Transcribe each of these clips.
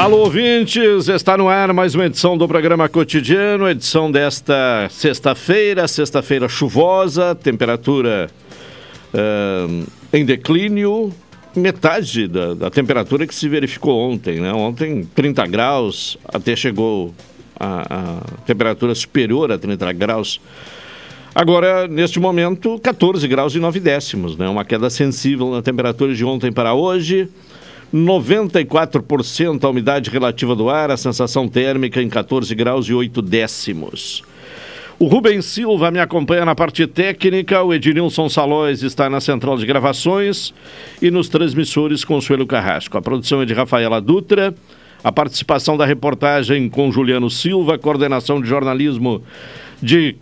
Alô, ouvintes! Está no ar mais uma edição do programa cotidiano, edição desta sexta-feira, sexta-feira chuvosa, temperatura uh, em declínio, metade da, da, temperatura que se verificou ontem, né? Ontem 30 graus, até chegou a, a temperatura superior a 30 graus. Agora, neste momento, 14 graus e 9 décimos, né? Uma queda sensível na temperatura de ontem para hoje. 94% a umidade relativa do ar, a sensação térmica em 14 graus e 8 décimos. O Rubens Silva me acompanha na parte técnica, o Edilson Salóis está na central de gravações e nos transmissores Consuelo Carrasco. A produção é de Rafaela Dutra, a participação da reportagem com Juliano Silva, coordenação de jornalismo de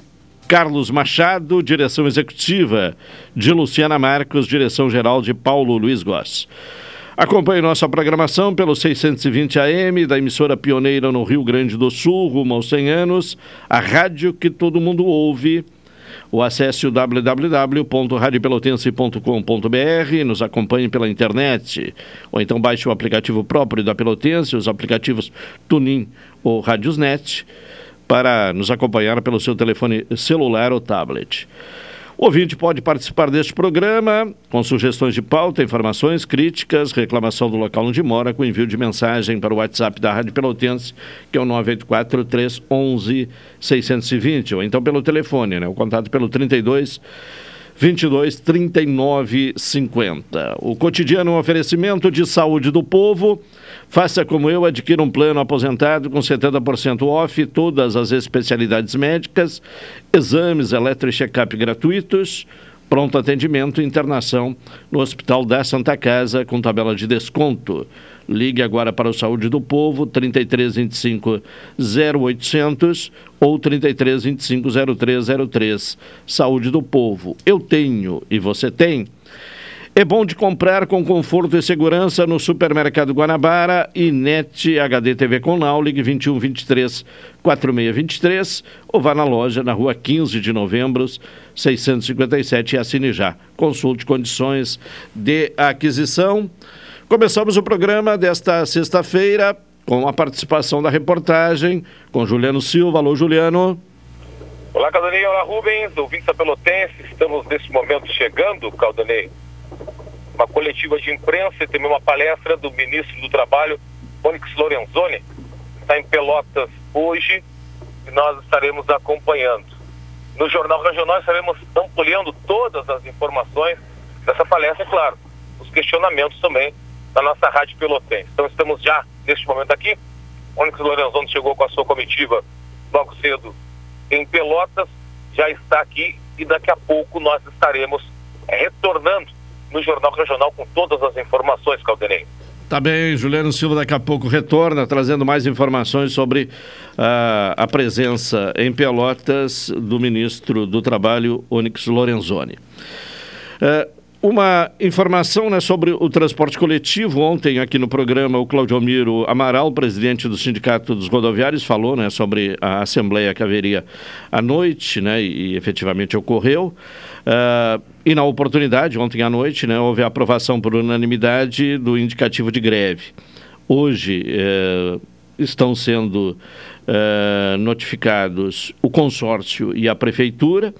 Carlos Machado, direção executiva de Luciana Marcos, direção geral de Paulo Luiz Goss. Acompanhe nossa programação pelo 620 AM da emissora pioneira no Rio Grande do Sul, rumo aos 100 anos, a rádio que todo mundo ouve. O acesse o www.radiopelotense.com.br, nos acompanhe pela internet, ou então baixe o aplicativo próprio da Pelotense, os aplicativos Tunin ou Radiosnet, para nos acompanhar pelo seu telefone celular ou tablet. O ouvinte pode participar deste programa com sugestões de pauta, informações, críticas, reclamação do local onde mora, com envio de mensagem para o WhatsApp da Rádio Pelotense, que é o 984 311 620, ou então pelo telefone, né? O contato pelo 32 22 39 50. O cotidiano é um oferecimento de saúde do povo. Faça como eu, adquira um plano aposentado com 70% off, todas as especialidades médicas, exames eletro check-up gratuitos, pronto atendimento e internação no Hospital da Santa Casa com tabela de desconto. Ligue agora para o Saúde do Povo, 3325 0800 ou 3325 0303. Saúde do Povo. Eu tenho e você tem. É bom de comprar com conforto e segurança no Supermercado Guanabara e NET HD TV com Now, ligue 21 23 4623 ou vá na loja na rua 15 de novembro, 657 e assine já. Consulte condições de aquisição. Começamos o programa desta sexta-feira com a participação da reportagem com Juliano Silva. Alô, Juliano. Olá, Caldanei. Olá, Rubens, ouvintes da Pelotense. Estamos nesse momento chegando, Caldanei, uma coletiva de imprensa e também uma palestra do ministro do Trabalho, Onyx Lorenzoni, está em Pelotas hoje e nós estaremos acompanhando. No Jornal Regional estaremos ampliando todas as informações dessa palestra, claro, os questionamentos também da nossa Rádio Pelotense. Então estamos já, neste momento aqui, Onyx Lorenzoni chegou com a sua comitiva logo cedo em Pelotas, já está aqui e daqui a pouco nós estaremos retornando no Jornal Regional com todas as informações, Caldenei. Tá bem, Juliano Silva daqui a pouco retorna trazendo mais informações sobre uh, a presença em Pelotas do ministro do Trabalho, Onyx Lorenzoni. Uh, uma informação né, sobre o transporte coletivo. Ontem, aqui no programa, o Claudio Miro Amaral, presidente do Sindicato dos Rodoviários, falou né, sobre a assembleia que haveria à noite, né, e efetivamente ocorreu. Uh, e na oportunidade, ontem à noite, né, houve a aprovação por unanimidade do indicativo de greve. Hoje uh, estão sendo uh, notificados o consórcio e a prefeitura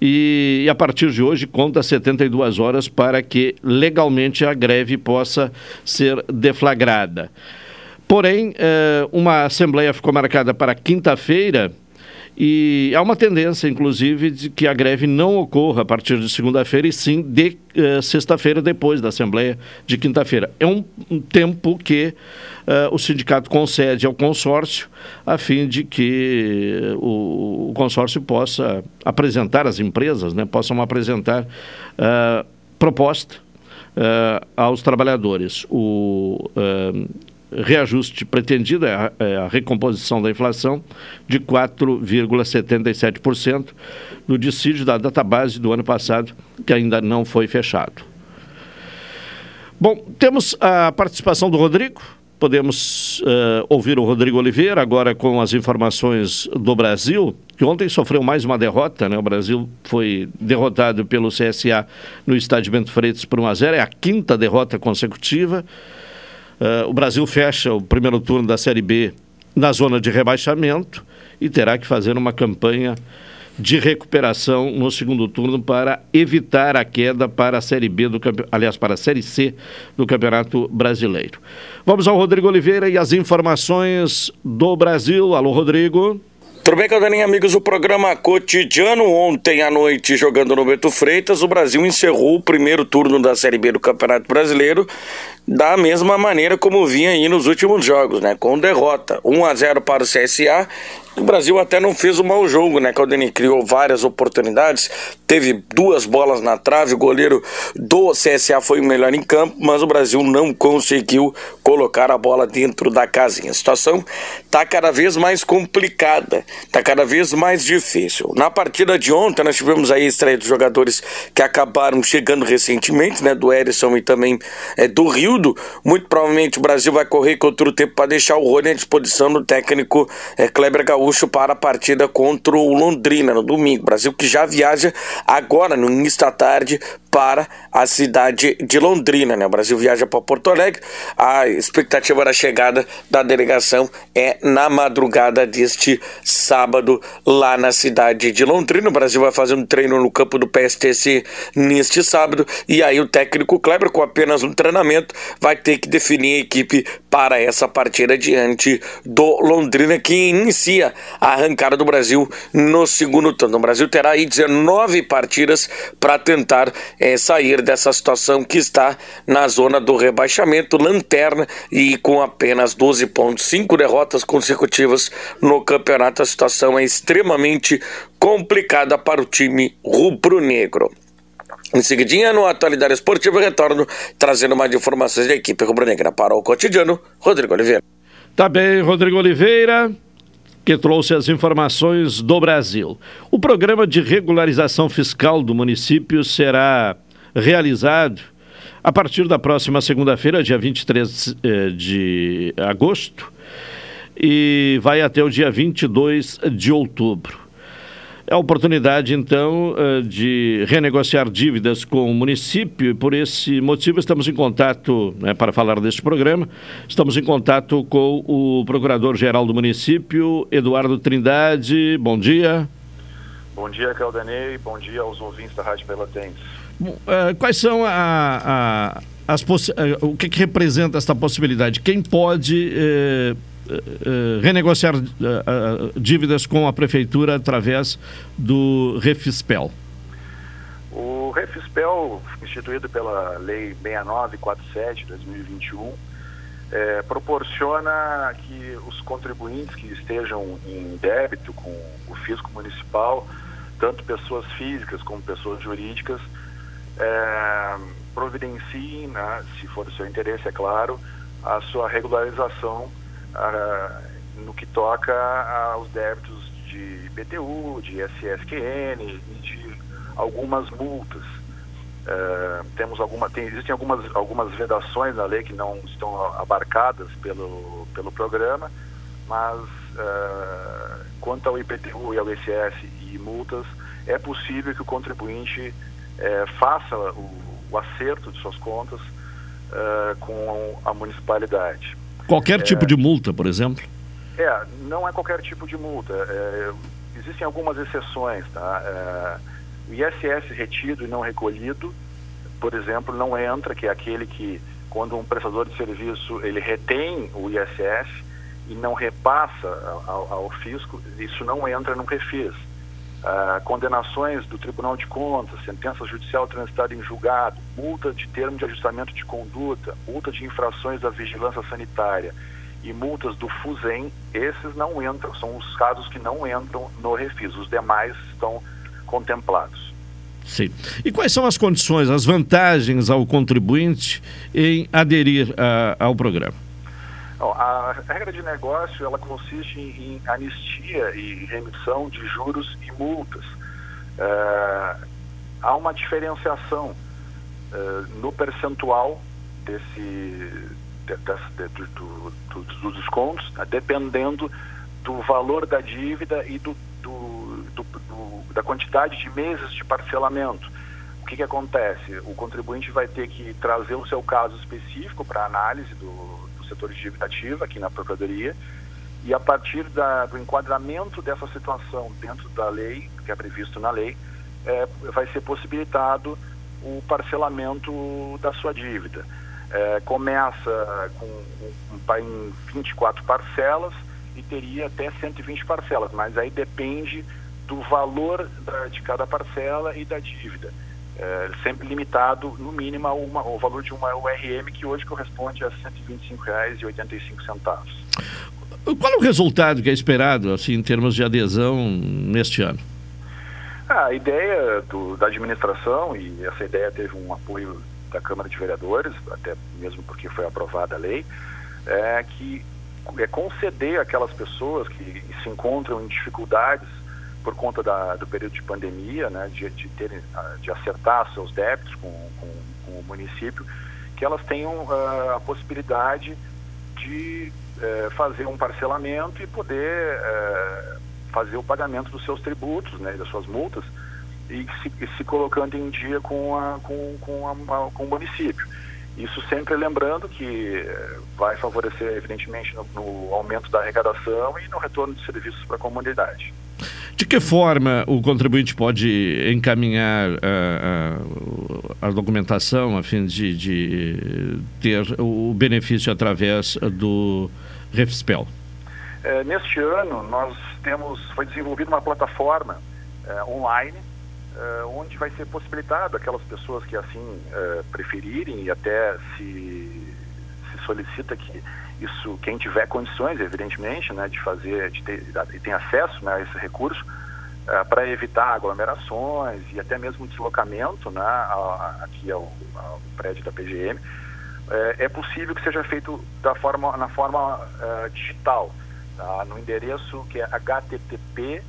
e, e, a partir de hoje conta 72 horas para que legalmente a greve possa ser deflagrada. Porém, eh, uma assembleia ficou marcada para quinta-feira e há uma tendência, inclusive, de que a greve não ocorra a partir de segunda-feira e sim de uh, sexta-feira, depois da Assembleia de quinta-feira. É um, um, tempo que uh, o sindicato concede ao consórcio a fim de que o, o consórcio possa apresentar, as empresas né, possam apresentar uh, proposta aos trabalhadores. O reajuste pretendido, é a, é a recomposição da inflação, de 4,77% no dissídio da database do ano passado, que ainda não foi fechado. Bom, temos a participação do Rodrigo. Podemos uh, ouvir o Rodrigo Oliveira agora com as informações do Brasil, que ontem sofreu mais uma derrota. Né? O Brasil foi derrotado pelo CSA no estádio Bento Freitas por 1 a 0. É a quinta derrota consecutiva. Uh, o Brasil fecha o primeiro turno da Série B na zona de rebaixamento e terá que fazer uma campanha de recuperação no segundo turno para evitar a queda para a Série B do aliás, para a Série C do Campeonato Brasileiro. Vamos ao Rodrigo Oliveira e as informações do Brasil. Alô, Rodrigo. Tudo bem, Caldaninha, amigos do programa Cotidiano? Ontem à noite, jogando no Beto Freitas, o Brasil encerrou o primeiro turno da Série B do Campeonato Brasileiro da mesma maneira como vinha aí nos últimos jogos, né? Com derrota. 1 a 0 para o CSA o Brasil até não fez um mau jogo, né? Caldeni criou várias oportunidades, teve duas bolas na trave, o goleiro do CSA foi o melhor em campo, mas o Brasil não conseguiu colocar a bola dentro da casinha. A situação tá cada vez mais complicada, tá cada vez mais difícil. Na partida de ontem, nós tivemos aí a estreia dos jogadores que acabaram chegando recentemente, né? Do Erisson e também é, do Rildo. Muito provavelmente o Brasil vai correr contra o tempo para deixar o Rony à disposição do técnico é, Kleber Gaúcho para a partida contra o Londrina no domingo. Brasil que já viaja agora no início da tarde para a cidade de Londrina. Né? O Brasil viaja para Porto Alegre. A expectativa da chegada da delegação é na madrugada deste sábado lá na cidade de Londrina. O Brasil vai fazer um treino no campo do PSTC neste sábado e aí o técnico Kleber, com apenas um treinamento, vai ter que definir a equipe para essa partida diante do Londrina que inicia a arrancada do Brasil no segundo turno. O Brasil terá aí 19 partidas para tentar é, sair dessa situação que está na zona do rebaixamento, lanterna e com apenas 12 pontos, 5 derrotas consecutivas no campeonato. A situação é extremamente complicada para o time rubro-negro. Em seguidinha, no Atualidade Esportiva, retorno trazendo mais informações da equipe rubro-negra para o cotidiano. Rodrigo Oliveira. Tá bem, Rodrigo Oliveira que trouxe as informações do Brasil. O programa de regularização fiscal do município será realizado a partir da próxima segunda-feira, dia 23 eh, de agosto, e vai até o dia 22 de outubro. É a oportunidade, então, eh, de renegociar dívidas com o município e, por esse motivo, estamos em contato, né, para falar deste programa, estamos em contato com o Procurador-Geral do município, Eduardo Trindade. Bom dia. Bom dia, Caldanei. Bom dia aos ouvintes da Rádio Pelotense. Uh, quais são a, a, as uh, o que, que, representa esta possibilidade? Quem pode uh, uh, renegociar uh, dívidas com a prefeitura através do Refispel? O Refispel, instituído pela Lei 6947 de 2021, é, proporciona que os contribuintes que estejam em débito com o fisco municipal, tanto pessoas físicas como pessoas jurídicas, é, providenciem, né, se for do seu interesse, é claro, a sua regularização no que toca aos débitos de IPTU, de SSQN e de algumas multas. Uh, temos alguma, tem, existem algumas, algumas vedações na lei que não estão abarcadas pelo, pelo programa, mas uh, quanto ao IPTU e ao ICS e multas, é possível que o contribuinte uh, faça o, o, acerto de suas contas com a municipalidade. Qualquer tipo de multa, por exemplo? É, não é qualquer tipo de multa. É, existem algumas exceções, tá? É, o ISS retido e não recolhido, por exemplo, não entra, que é aquele que, quando um prestador de serviço ele retém o ISS e não repassa ao, ao fisco, isso não entra no refis. Uh, condenações do Tribunal de Contas, sentença judicial transitada em julgado, multa de termo de ajustamento de conduta, multa de infrações da vigilância sanitária e multas do FUSEM, esses não entram, são os casos que não entram no refis, os demais estão contemplados. Sim. E quais são as condições, as vantagens ao contribuinte em aderir a, ao programa? A regra de negócio ela consiste em, anistia e remissão de juros e multas. É, há uma diferenciação é, no percentual desse, de, de, de, do, do, dos descontos, né, dependendo do valor da dívida e do, da quantidade de meses de parcelamento. O que, que acontece? O contribuinte vai ter que trazer o seu caso específico para análise do, setor de dívida ativa aqui na Procuradoria e a partir da, do enquadramento dessa situação dentro da lei, que é previsto na lei, é, vai ser possibilitado o parcelamento da sua dívida. É, começa com um, em 24 parcelas e teria até 120 parcelas, mas aí depende do valor da, de cada parcela e da dívida é, sempre limitado no mínimo ao valor de uma URM que hoje corresponde a R$ 125,85. Qual é o resultado que é esperado assim em termos de adesão neste ano? A ideia do, da administração, e essa ideia teve um apoio da Câmara de Vereadores, até mesmo porque foi aprovada a lei, é que é conceder aquelas pessoas que se encontram em dificuldades por conta da, do período de pandemia, né, de, de, ah, de acertar seus débitos com, com, com o município, que elas tenham uh, a possibilidade de uh, fazer um parcelamento e poder uh, fazer o pagamento dos seus tributos, né, das suas multas, e se, se colocando em dia com, a, com, com, a, com o município. Isso sempre lembrando que eh, vai favorecer, evidentemente, no, no aumento da arrecadação e no retorno de serviços para a comunidade. De que forma o contribuinte pode encaminhar a, a, a documentação a fim de, de, ter o benefício através do Refspel? É, neste ano, nós temos, foi desenvolvida uma plataforma é, online é, onde vai ser possibilitado aquelas pessoas que assim é, preferirem e até se, se solicita que isso quem tiver condições, evidentemente, né, de fazer, de ter, de ter acesso né, a esse recurso, uh, para evitar aglomerações e até mesmo deslocamento né, a, a, aqui ao, ao, prédio da PGM, uh, é, é possível que seja feito da forma, na forma uh, digital, tá, no endereço que é http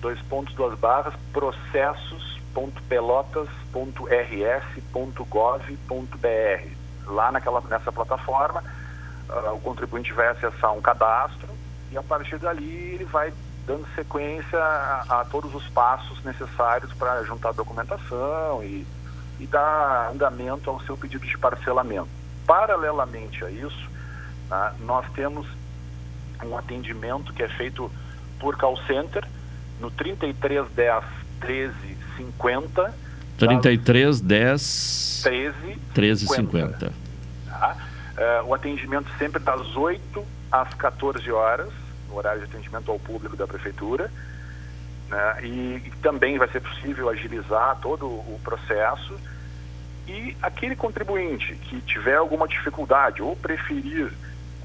dois pontos duas barras processos.pelotas.rs.gov.br lá naquela nessa plataforma uh, o contribuinte vai acessar um cadastro e a partir dali ele vai dando sequência a, a todos os passos necessários para juntar documentação e, e dar andamento ao seu pedido de parcelamento. Paralelamente a isso, né, nós temos um atendimento que é feito por call center no 3310 1350 3310 13 1350 tá? Uh, o atendimento sempre das 8 às 14 horas, no horário de atendimento ao público da prefeitura. Né? E, e, também vai ser possível agilizar todo o processo. E aquele contribuinte que tiver alguma dificuldade ou preferir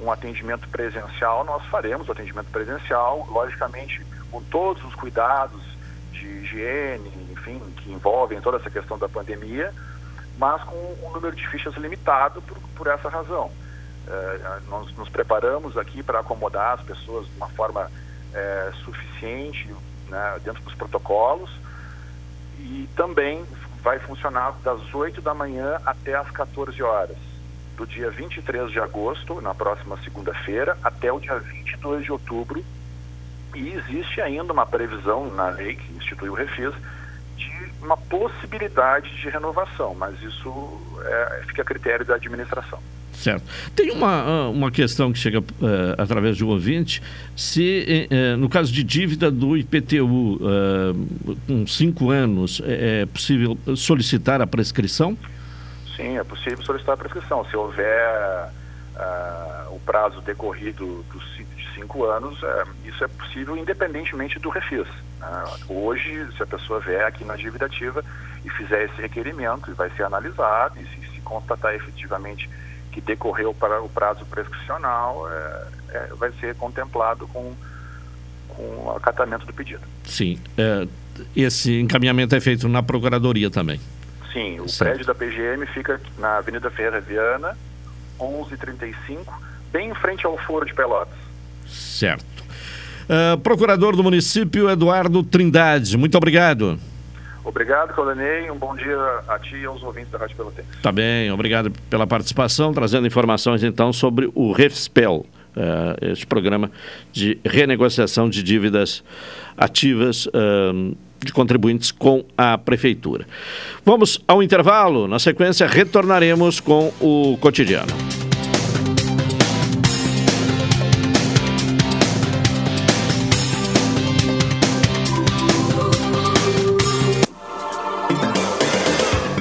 um atendimento presencial, nós faremos o atendimento presencial, logicamente com todos os cuidados de higiene, enfim, que envolvem toda essa questão da pandemia mas com um número de fichas limitado por, por essa razão. É, nós nos preparamos aqui para acomodar as pessoas de uma forma é, suficiente né, dentro dos protocolos e também vai funcionar das 8 da manhã até as 14 horas, do dia 23 de agosto, na próxima segunda-feira, até o dia 22 de outubro. E existe ainda uma previsão na lei que institui o Refis uma possibilidade de renovação, mas isso é, fica a critério da administração. Certo. Tem uma, ah, uma questão que chega uh, através de um ouvinte, se uh, no caso de dívida do IPTU, uh, com cinco anos, é, é possível solicitar a prescrição? Sim, é possível solicitar a prescrição. Se houver o prazo decorrido dos cinco anos, isso é possível independentemente do refis. Né? Hoje, se a pessoa vier aqui na dívida ativa e fizer esse requerimento, vai ser analisado e se, constatar efetivamente que decorreu para o prazo prescricional, é, é, vai ser contemplado com, com o acatamento do pedido. Sim. É, esse encaminhamento é feito na Procuradoria também? Sim. O certo. prédio da PGM fica na Avenida Ferreira Viana, 1135, bem em frente ao Foro de Pelotas. Certo. Uh, procurador do município, Eduardo Trindade, muito obrigado. Obrigado, Colenei. Um bom dia a ti e aos ouvintes da Rádio Pelotense. Tá bem, obrigado pela participação, trazendo informações então sobre o REFSPEL, uh, este programa de renegociação de dívidas ativas uh, de contribuintes com a Prefeitura. Vamos ao intervalo, na sequência retornaremos com o cotidiano.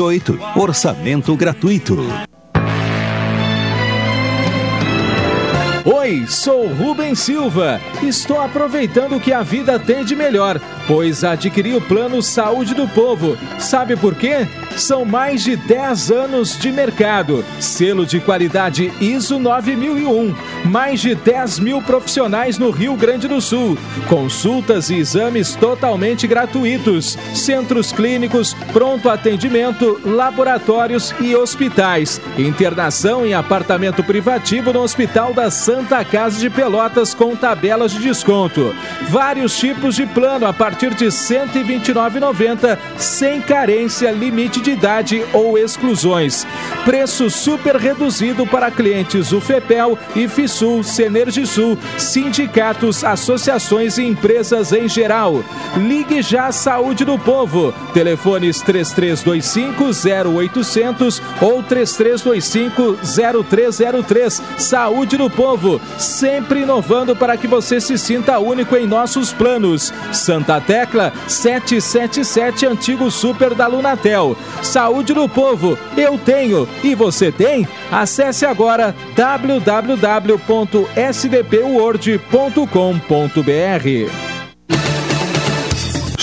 53981612828. Orçamento gratuito. Oi, sou Rubem Silva. Estou aproveitando o que a vida tem de melhor, pois adquiri o plano Saúde do Povo. Sabe por quê? São mais de 10 anos de mercado, selo de qualidade ISO 9001, mais de 10 mil profissionais no Rio Grande do Sul, consultas e exames totalmente gratuitos, centros clínicos, pronto atendimento, laboratórios e hospitais, internação em apartamento privativo no Hospital da Santa Casa de Pelotas com tabelas de desconto, vários tipos de plano a partir de R$ 129,90, sem carência, limite de idade ou exclusões. Preço super reduzido para clientes UFEPEL, IFISUL, Senergisul, sindicatos, associações e empresas em geral. Ligue já à Saúde do Povo. Telefones 3325 0800 ou 3325 0303. Saúde do Povo, sempre inovando para que você se sinta único em nossos planos. Santa Tecla 777 Antigo Super da Lunatel. Saúde do povo, eu tenho e você tem? Acesse agora www.sdpword.com.br.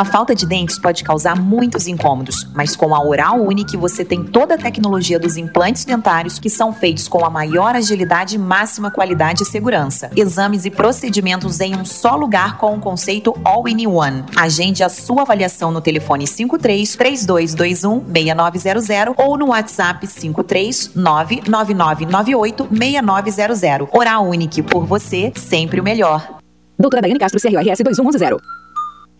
A falta de dentes pode causar muitos incômodos, mas com a Oral Unique você tem toda a tecnologia dos implantes dentários que são feitos com a maior agilidade máxima qualidade e segurança. Exames e procedimentos em um só lugar com o conceito All in One. Agende a sua avaliação no telefone 53 3221 6900 ou no WhatsApp 53 99998 6900. Oral Unique por você, sempre o melhor. Doutora Daiane Castro, CRORS 2110.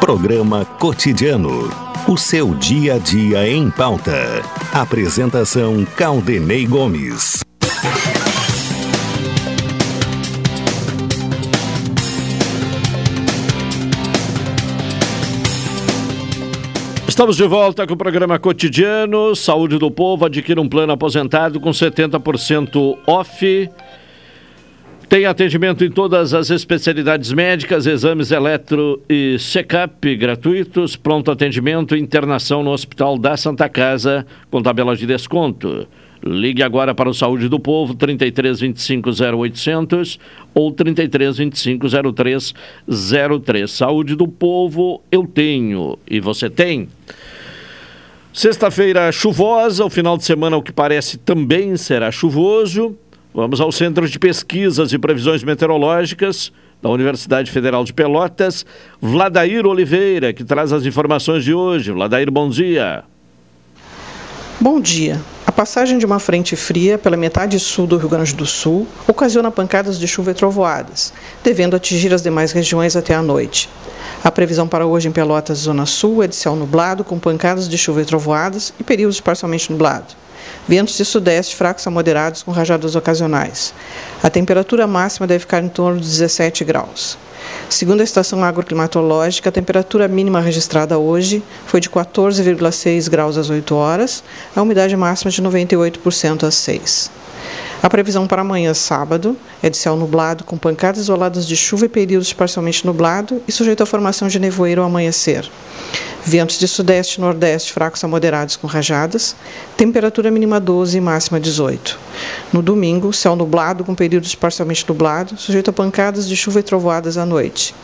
Programa Cotidiano. O seu dia a dia em pauta. Apresentação Caldenei Gomes. Estamos de volta com o programa cotidiano Saúde do Povo. Adquira um plano aposentado com 70% off tem atendimento em todas as especialidades médicas, exames eletro e check-up gratuitos, pronto atendimento e internação no Hospital da Santa Casa com tabela de desconto. Ligue agora para o Saúde do Povo, 33 25 0800 ou 33 25 0303. Saúde do Povo, eu tenho e você tem. Sexta-feira chuvosa, o final de semana, o que parece, também será chuvoso. Vamos ao Centro de Pesquisas e Previsões Meteorológicas da Universidade Federal de Pelotas, Vladair Oliveira, que traz as informações de hoje. Vladair, bom dia. Bom dia. A passagem de uma frente fria pela metade sul do Rio Grande do Sul ocasiona pancadas de chuva e trovoadas, devendo atingir as demais regiões até a noite. A previsão para hoje em Pelotas, Zona Sul, é de céu nublado, com pancadas de chuva e trovoadas e períodos parcialmente nublado. Ventos de sudeste fracos a moderados com rajadas ocasionais. A temperatura máxima deve ficar em torno de 17 graus. Segundo a estação agroclimatológica, a temperatura mínima registrada hoje foi de 14,6 graus às 8 horas, a umidade máxima de 98% às 6. A previsão para amanhã, sábado, é de céu nublado, com pancadas isoladas de chuva e períodos parcialmente nublado e sujeito à formação de nevoeiro ao amanhecer. Ventos de sudeste e nordeste fracos a moderados com rajadas. Temperatura mínima 12 e máxima 18. No domingo, céu nublado com períodos parcialmente nublados, sujeito a pancadas de chuva e trovoadas à noite.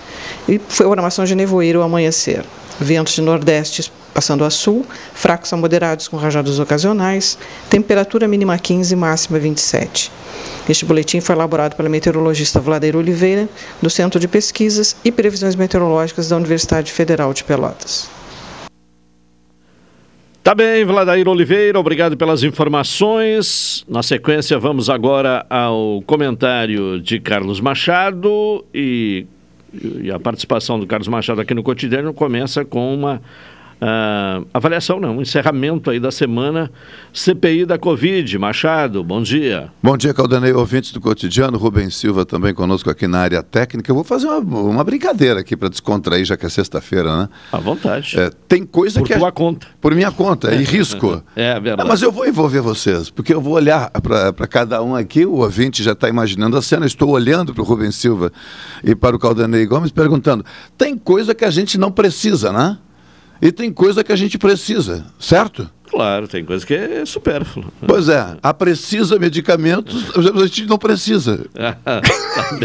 E formação de nevoeiro ao amanhecer. Ventos de nordeste passando a sul, fracos a moderados com rajadas ocasionais. Temperatura mínima 15 e máxima 27. Este boletim foi elaborado pela meteorologista Vladeira Oliveira, do Centro de Pesquisas e Previsões Meteorológicas da Universidade Federal de Pelotas. Tá bem, Vladair Oliveira, obrigado pelas informações. Na sequência, vamos agora ao comentário de Carlos Machado e, e a participação do Carlos Machado aqui no cotidiano começa com uma Uh, avaliação, não, um encerramento aí da semana CPI da Covid. Machado, bom dia. Bom dia, Caldanei, ouvintes do cotidiano. Rubens Silva também conosco aqui na área técnica. Eu vou fazer uma, uma brincadeira aqui para descontrair, já que é sexta-feira, né? À vontade. É, tem coisa Por que. Por tua a... conta. Por minha conta, e risco. é verdade. Ah, mas eu vou envolver vocês, porque eu vou olhar para cada um aqui. O ouvinte já está imaginando a cena. Estou olhando para o Rubens Silva e para o Caldanei Gomes perguntando: tem coisa que a gente não precisa, né? E tem coisa que a gente precisa, certo? Claro, tem coisa que é supérfluo. Pois é, a precisa medicamentos, a gente não precisa. tá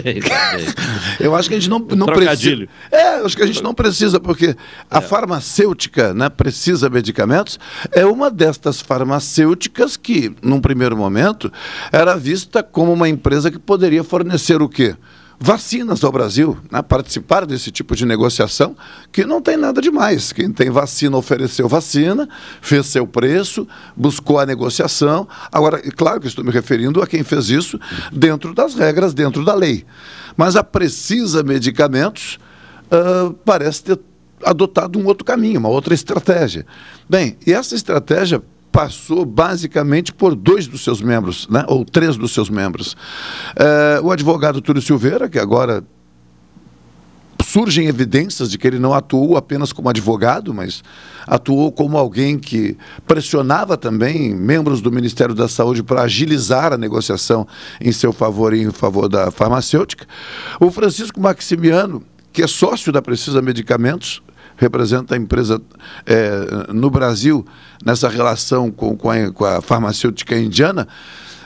bem, tá bem. Eu acho que a gente não, não Trocadilho. precisa. É, acho que a gente não precisa, porque a é. farmacêutica né, precisa medicamentos, é uma destas farmacêuticas que, num primeiro momento, era vista como uma empresa que poderia fornecer o quê? Vacinas ao Brasil, né, participar desse tipo de negociação, que não tem nada demais. Quem tem vacina ofereceu vacina, fez seu preço, buscou a negociação. Agora, claro que estou me referindo a quem fez isso dentro das regras, dentro da lei. Mas a Precisa Medicamentos uh, parece ter adotado um outro caminho, uma outra estratégia. Bem, e essa estratégia passou basicamente por dois dos seus membros, né? ou três dos seus membros. É, o advogado Túlio Silveira, que agora surgem evidências de que ele não atuou apenas como advogado, mas atuou como alguém que pressionava também membros do Ministério da Saúde para agilizar a negociação em seu favor e em favor da farmacêutica. O Francisco Maximiano, que é sócio da Precisa Medicamentos, representa a empresa é, no Brasil nessa relação com, com, a, com a farmacêutica indiana,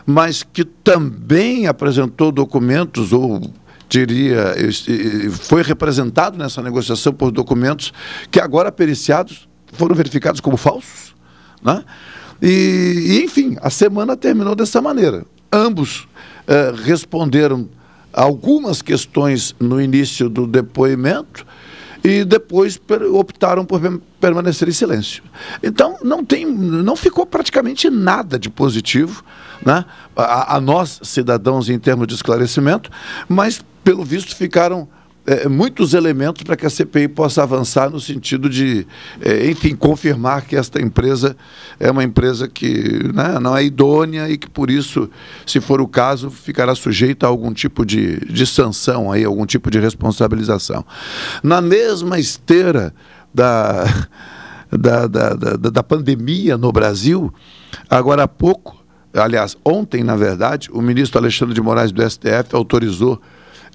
mas que também apresentou documentos ou diria, foi representado nessa negociação por documentos que agora periciados foram verificados como falsos. Né? E, e enfim, a semana terminou dessa maneira. Ambos eh, responderam algumas questões no início do depoimento e depois optaram por permanecer em silêncio. Então não tem, não ficou praticamente nada de positivo, né, a, a nós cidadãos em termos de esclarecimento, mas pelo visto ficaram é, muitos elementos para que a CPI possa avançar no sentido de, é, enfim, confirmar que esta empresa é uma empresa que né, não é idônea e que, por isso, se for o caso, ficará sujeita a algum tipo de, de sanção, aí, algum tipo de responsabilização. Na mesma esteira da, da, da, da, da pandemia no Brasil, agora há pouco, aliás, ontem, na verdade, o ministro Alexandre de Moraes do STF autorizou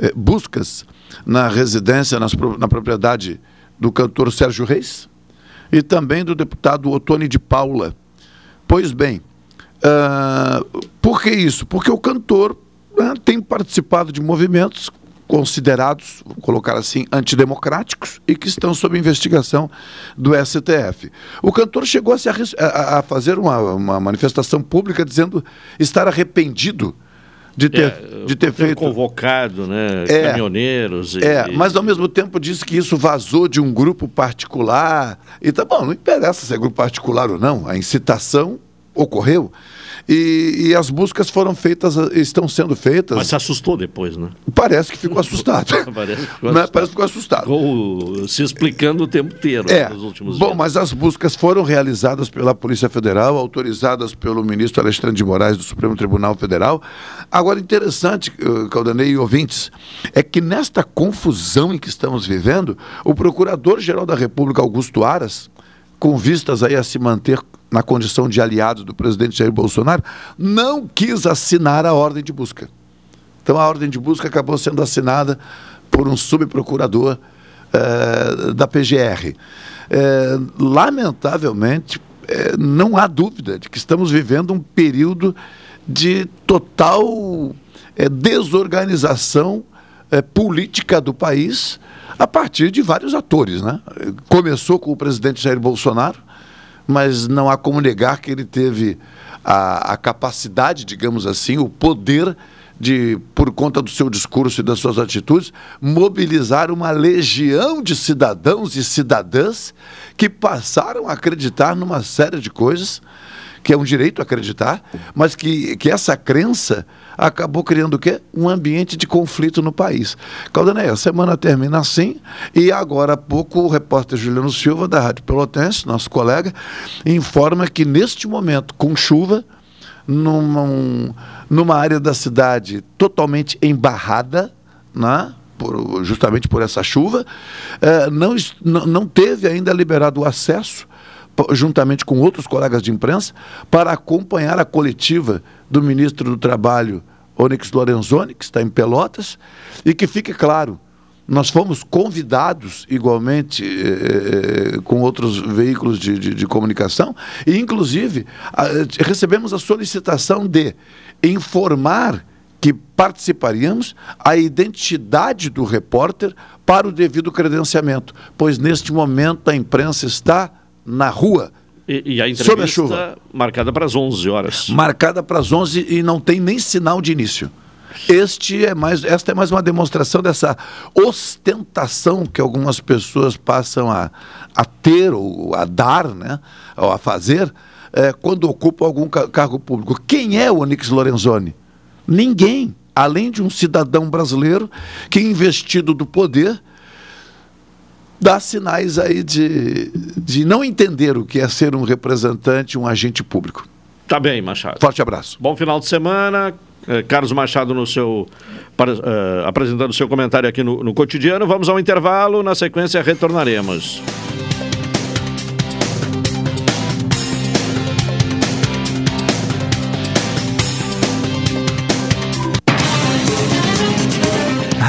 eh, buscas na residência, nas, na propriedade do cantor Sérgio Reis e também do deputado Otone de Paula. Pois bem, Uh, por que isso? Porque o cantor né, tem participado de movimentos considerados, vou colocar assim, antidemocráticos e que estão sob investigação do STF. O cantor chegou a, a, a fazer uma, uma manifestação pública dizendo estar arrependido de ter, é, de ter feito. convocado, né? É, caminhoneiros. E, é, mas ao mesmo tempo disse que isso vazou de um grupo particular. E tá bom, não interessa se é grupo particular ou não, a incitação ocorreu. E, e, as buscas foram feitas, estão sendo feitas. Mas se assustou depois, né? Parece que ficou assustado. Parece que ficou assustado. Parece que ficou assustado. Ficou se explicando o tempo inteiro é, nos últimos bom, dias. Bom, mas as buscas foram realizadas pela Polícia Federal, autorizadas pelo ministro Alexandre de Moraes do Supremo Tribunal Federal. Agora, interessante, eh, Caldanei e ouvintes, é que nesta confusão em que estamos vivendo, o Procurador-Geral da República, Augusto Aras, com vistas aí a se manter na condição de aliado do presidente Jair Bolsonaro, não quis assinar a ordem de busca. Então a ordem de busca acabou sendo assinada por um subprocurador eh, da PGR. Eh, lamentavelmente, eh, não há dúvida de que estamos vivendo um período de total desorganização política do país a partir de vários atores. Né? Começou com o presidente Jair Bolsonaro, mas não há como negar que ele teve a, a capacidade, digamos assim, o poder de, por conta do seu discurso e das suas atitudes, mobilizar uma legião de cidadãos e cidadãs que passaram a acreditar numa série de coisas, que é um direito acreditar, mas que, que essa crença acabou criando o quê? Um ambiente de conflito no país. Caldaneia, a semana termina assim e agora há pouco o repórter Juliano Silva, da Rádio Pelotense, nosso colega, informa que neste momento, com chuva, numa, numa área da cidade totalmente embarrada, né? Por, justamente por essa chuva, eh, não, não teve ainda liberado o acesso juntamente com outros colegas de imprensa, para acompanhar a coletiva do ministro do Trabalho, Onyx Lorenzoni, que está em Pelotas, e que fique claro, nós fomos convidados igualmente eh, com outros veículos de, de, de, comunicação e, inclusive, a, recebemos a solicitação de informar que participaríamos a identidade do repórter para o devido credenciamento, pois neste momento a imprensa está na rua. E, e a entrevista a chuva. marcada para as 11 horas. Marcada para as 11 e não tem nem sinal de início. Este é mais, esta é mais uma demonstração dessa ostentação que algumas pessoas passam a, a ter ou a dar, né, ou a fazer, é, quando ocupam algum cargo público. Quem é o Onix Lorenzoni? Ninguém, além de um cidadão brasileiro que, investido do poder, dá sinais aí de, de não entender o que é ser um representante, um agente público. Tá bem, Machado. Forte abraço. Bom final de semana. É, Carlos Machado no seu para, uh, apresentando seu comentário aqui no, no cotidiano. Vamos ao intervalo, na sequência retornaremos.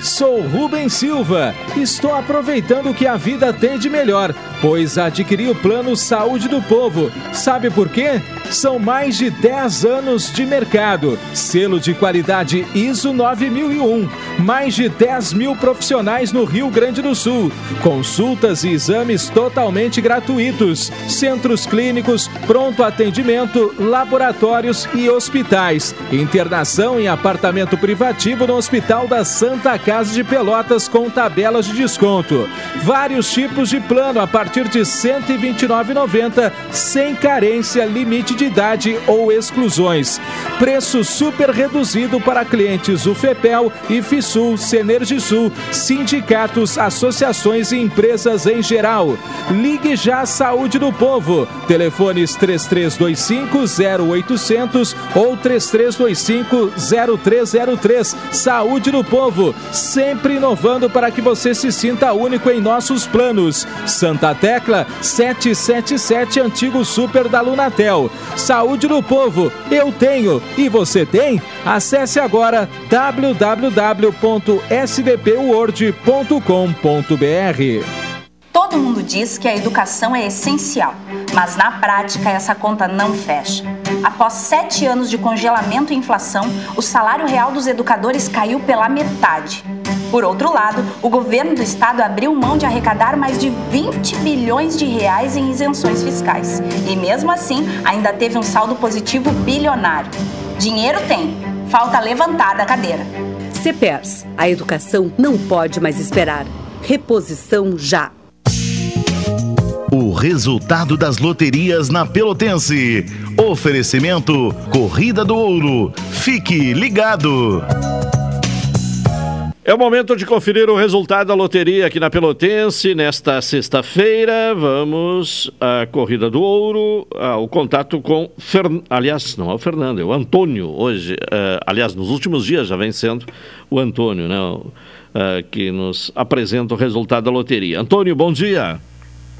Sou Rubem Silva. Estou aproveitando o que a vida tem de melhor, pois adquiri o plano Saúde do Povo. Sabe por quê? São mais de 10 anos de mercado. Selo de qualidade ISO 9001. Mais de 10 mil profissionais no Rio Grande do Sul. Consultas e exames totalmente gratuitos. Centros clínicos, pronto atendimento, laboratórios e hospitais. Internação em apartamento privativo no Hospital da Santa Casa de Pelotas com tabelas de desconto. Vários tipos de plano a partir de R$ 129,90 sem carência limite de idade ou exclusões. Preço super reduzido para clientes UFEPEL FIS Banrisul, Senergisul, sindicatos, associações e empresas em geral. Ligue já à Saúde do Povo. Telefones 3325 0800 ou 3325 0303. Saúde do Povo, sempre inovando para que você se sinta único em nossos planos. Santa Tecla 777 Antigo Super da Lunatel. Saúde do Povo, eu tenho e você tem? Acesse agora www.sdpword.com.br. Todo mundo diz que a educação é essencial, mas na prática essa conta não fecha. Após sete anos de congelamento e inflação, o salário real dos educadores caiu pela metade. Por outro lado, o governo do estado abriu mão de arrecadar mais de 20 bilhões de reais em isenções fiscais. E mesmo assim, ainda teve um saldo positivo bilionário. Dinheiro tem, falta levantar da cadeira. CEPERS, a educação não pode mais esperar. Reposição já. O resultado das loterias na Pelotense. Oferecimento Corrida do Ouro. Fique ligado. É o momento de conferir o resultado da loteria aqui na Pelotense. Nesta sexta-feira, vamos à Corrida do Ouro, ao contato com. Fer... Aliás, não é o Fernando, é o Antônio hoje. Uh, aliás, nos últimos dias já vem sendo o Antônio, né? Uh, que nos apresenta o resultado da loteria. Antônio, bom dia.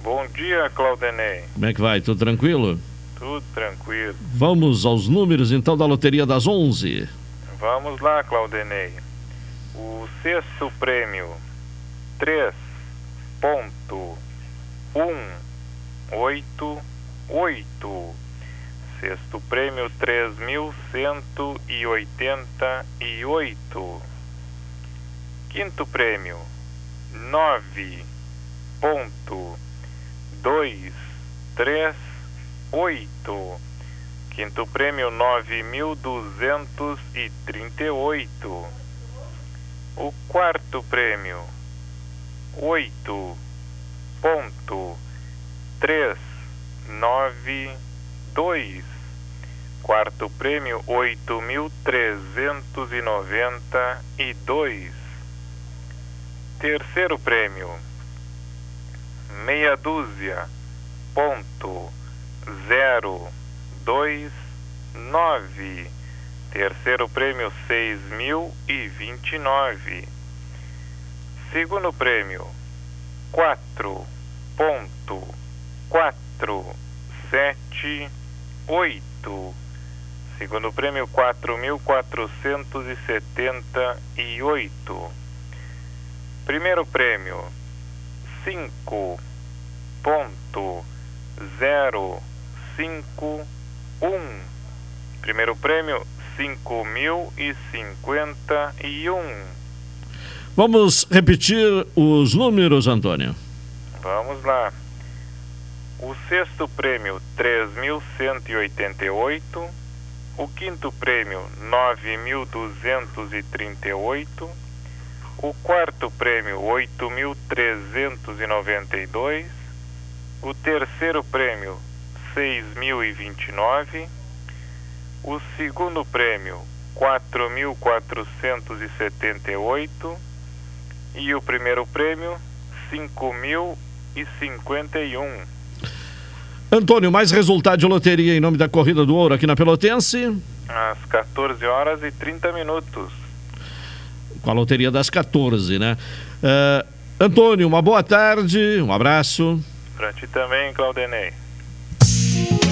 Bom dia, Claudenei. Como é que vai? Tudo tranquilo? Tudo tranquilo. Vamos aos números então da loteria das 11. Vamos lá, Claudenei o sexto prêmio 3.188, sexto prêmio 3.188, quinto prêmio 9.238, quinto prêmio 9.238 o quarto prêmio, oito ponto três nove dois. Quarto prêmio, oito mil trezentos e noventa e dois. Terceiro prêmio, meia dúzia ponto zero dois nove Terceiro prêmio, seis mil e vinte e nove. Segundo prêmio, quatro ponto quatro sete oito. Segundo prêmio, quatro mil quatrocentos e setenta e oito. Primeiro prêmio, cinco ponto zero cinco um. Primeiro prêmio, 5051. Vamos repetir os números, Antônio. Vamos lá. O sexto prêmio, 3.188. O quinto prêmio, 9.238. O quarto prêmio, 8.392. O terceiro prêmio, 6.029 o segundo prêmio, 4.478 e o primeiro prêmio, 5.051. Antônio, mais resultado de loteria em nome da Corrida do Ouro aqui na Pelotense? Às 14 horas e 30 minutos. Com a loteria das 14, né? Uh, Antônio, uma boa tarde, um abraço. Para ti também, Claudenei.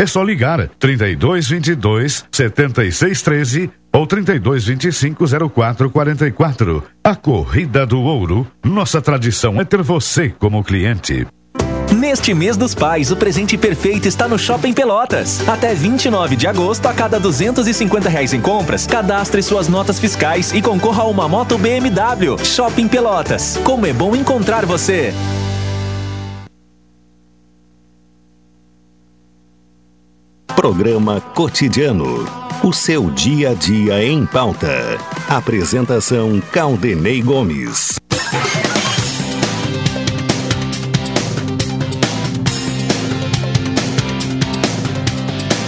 é só ligar 32 22 76 13 ou 32 25 04 44. A Corrida do Ouro. Nossa tradição é ter você como cliente. Neste mês dos pais, o presente perfeito está no Shopping Pelotas. Até 29 de agosto, a cada 250 reais em compras, cadastre suas notas fiscais e concorra a uma moto BMW. Shopping Pelotas. Como é bom encontrar você! Programa Cotidiano. O seu dia a dia em pauta. Apresentação Caldenei Gomes.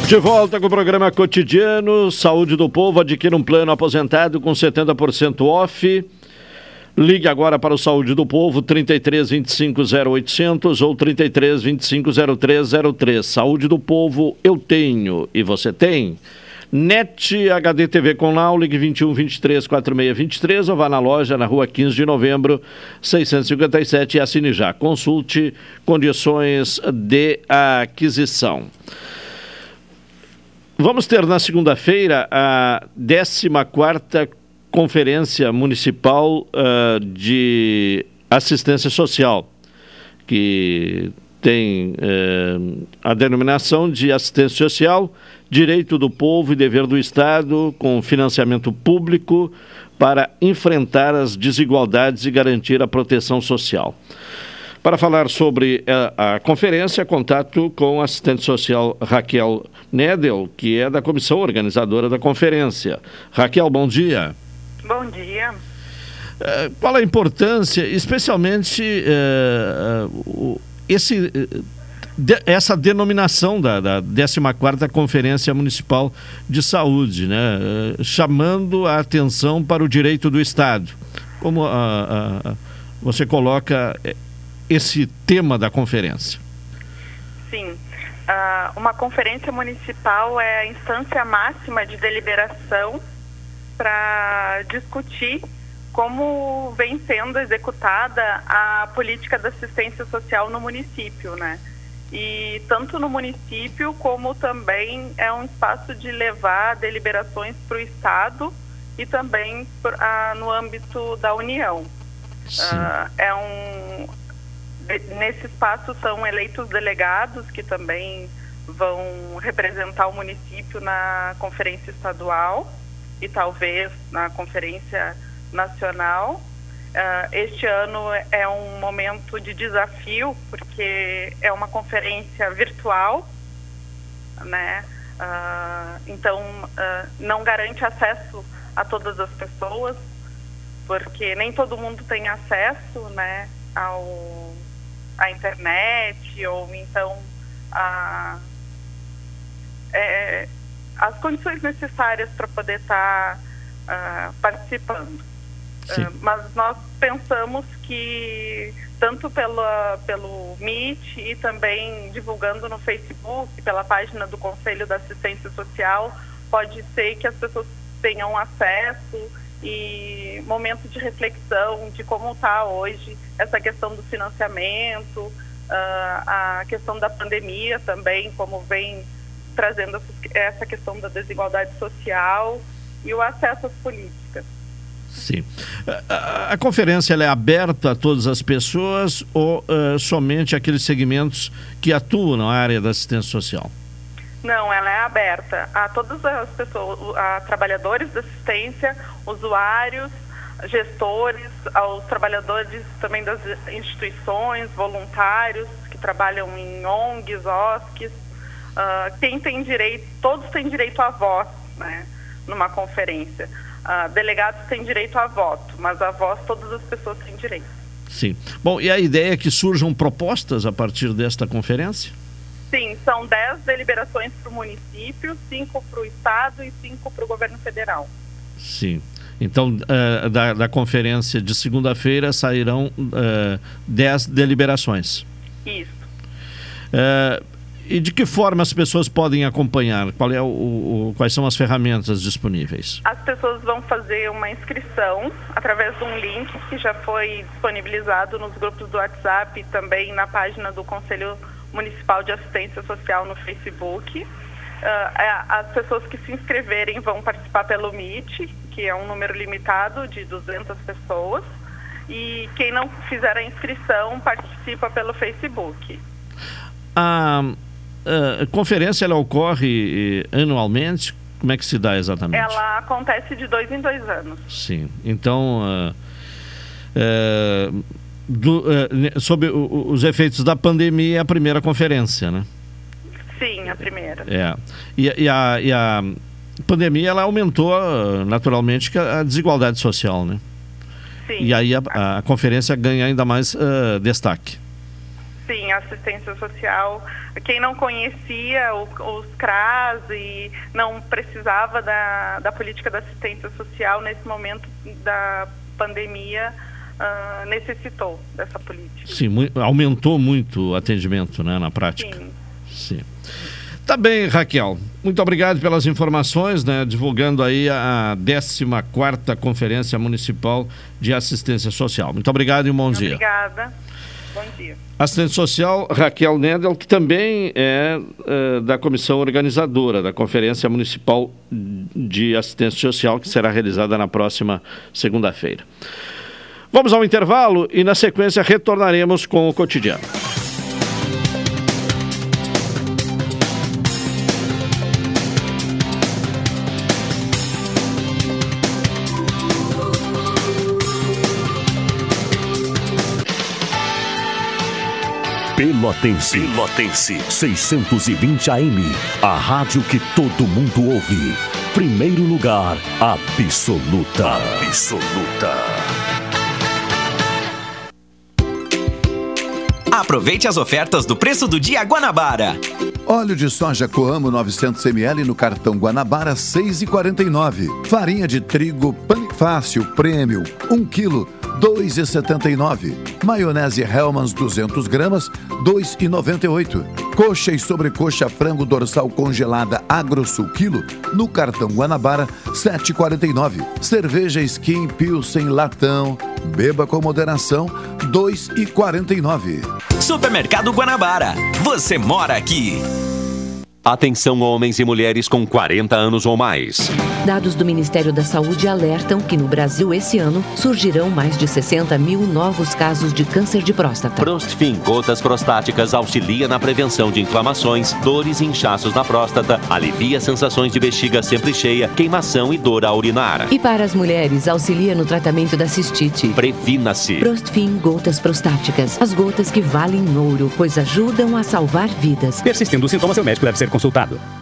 De volta com o programa cotidiano Saúde do Povo. Adquira um plano aposentado com 70% off. Ligue agora para o Saúde do Povo, 33 25 0800 ou 33 25 0303. Saúde do Povo, eu tenho e você tem. NET HD TV com Lau, ligue 21 23 46 23 ou vá na loja na rua 15 de novembro, 657 e assine já. Consulte condições de aquisição. Vamos ter na segunda-feira a 14 Conferência Municipal uh, de Assistência Social, que tem uh, a denominação de assistência social, direito do povo e dever do Estado, com financiamento público para enfrentar as desigualdades e garantir a proteção social. Para falar sobre a, a, conferência, contato com a assistente social Raquel Nedel, que é da comissão organizadora da conferência. Raquel, bom dia. Bom dia. Uh, qual a importância, especialmente uh, uh, esse, de, essa denominação da, da 14ª Conferência Municipal de Saúde, né? chamando a atenção para o direito do Estado. Como você coloca esse tema da conferência? Sim. Uma conferência municipal é a instância máxima de deliberação para discutir como vem sendo executada a política da assistência social no município, né? E tanto no município como também é um espaço de levar deliberações para o Estado e também uh, no âmbito da União. Uh, é um, nesse espaço são eleitos delegados que também vão representar o município na conferência estadual e talvez na conferência nacional. Uh, este ano é um momento de desafio porque é uma conferência virtual, né? Uh, então uh, não garante acesso a todas as pessoas porque nem todo mundo tem acesso, né? Ao a internet ou então a, é, as condições necessárias para poder estar tá, uh, participando. Uh, mas nós pensamos que tanto pela, pelo Meet e também divulgando no Facebook, pela página do Conselho da Assistência Social, pode ser que as pessoas tenham acesso e momento de reflexão de como está hoje essa questão do financiamento, uh, a questão da pandemia também, como vem trazendo essa questão da desigualdade social e o acesso às políticas. Sim. A, a conferência é aberta a todas as pessoas ou uh, somente aqueles segmentos que atuam na área da assistência social? Não, ela é aberta a todas as pessoas, a trabalhadores da assistência, usuários, gestores, aos trabalhadores também das instituições, voluntários que trabalham em ONGs, OSCs. Uh, quem tem direito, todos têm direito a voz, né, numa conferência. Uh, delegados têm direito a voto, mas a voz todas as pessoas têm direito. Sim. Bom, e a ideia é que surjam propostas a partir desta conferência? Sim, são 10 deliberações para o município, 5 para o Estado e 5 para o governo federal. Sim. Então, uh, da, da, conferência de segunda-feira sairão uh, 10 deliberações. Isso. Uh, e de que forma as pessoas podem acompanhar? Qual é o, o, quais são as ferramentas disponíveis? As pessoas vão fazer uma inscrição através de um link que já foi disponibilizado nos grupos do WhatsApp e também na página do Conselho Municipal de Assistência Social no Facebook. Uh, as pessoas que se inscreverem vão participar pelo Meet, que é um número limitado de 200 pessoas. E quem não fizer a inscrição participa pelo Facebook. a, a conferência ela ocorre eh, anualmente? Como é que se dá exatamente? Ela acontece de dois em dois anos. Sim. Então, uh, uh, do, uh, sobre o, os efeitos da pandemia, é a primeira conferência, né? Sim, a primeira. É. E, e, a, e a pandemia, ela aumentou, naturalmente, a desigualdade social, né? Sim. E aí a, a conferência ganha ainda mais destaque. Sim, assistência social. Quem não conhecia os CRAS e não precisava da, da política da assistência social nesse momento da pandemia, uh, necessitou dessa política. Sim, muito, aumentou muito o atendimento né, na prática. Sim. Sim. Tá bem, Raquel. Muito obrigado pelas informações, né? Divulgando aí a 14 Conferência Municipal de Assistência Social. Muito obrigado e um bom Obrigada. dia. Obrigada. Bom dia. Assistente social Raquel Nedel, que também é, é, da comissão organizadora da Conferência Municipal de Assistência Social, que será realizada na próxima segunda-feira. Vamos ao intervalo e, na sequência, retornaremos com o cotidiano. Pelotense. Pelotense. 620 AM. A rádio que todo mundo ouve. Primeiro lugar, absoluta. Absoluta. Aproveite as ofertas do preço do dia Guanabara. Óleo de soja Coamo 900 ml no cartão Guanabara 6,49. Farinha de trigo Panifácil Prêmio 1 kg 2,79. Maionese Hellmann's 200 gramas, 2,98. Coxa e sobrecoxa frango dorsal congelada Agrosul quilo no cartão Guanabara 7,49. Cerveja Skin Pilsen latão, beba com moderação 2,49. Supermercado Guanabara. Você mora aqui. Atenção homens e mulheres com 40 anos ou mais. Dados do Ministério da Saúde alertam que no Brasil esse ano surgirão mais de 60 mil novos casos de câncer de próstata. Prostfin Gotas Prostáticas auxilia na prevenção de inflamações, dores e inchaços na próstata, alivia sensações de bexiga sempre cheia, queimação e dor ao urinar. E para as mulheres, auxilia no tratamento da cistite. Previna-se. Prostfin Gotas Prostáticas. As gotas que valem ouro, pois ajudam a salvar vidas. Persistindo os sintomas, seu médico deve ser consultado.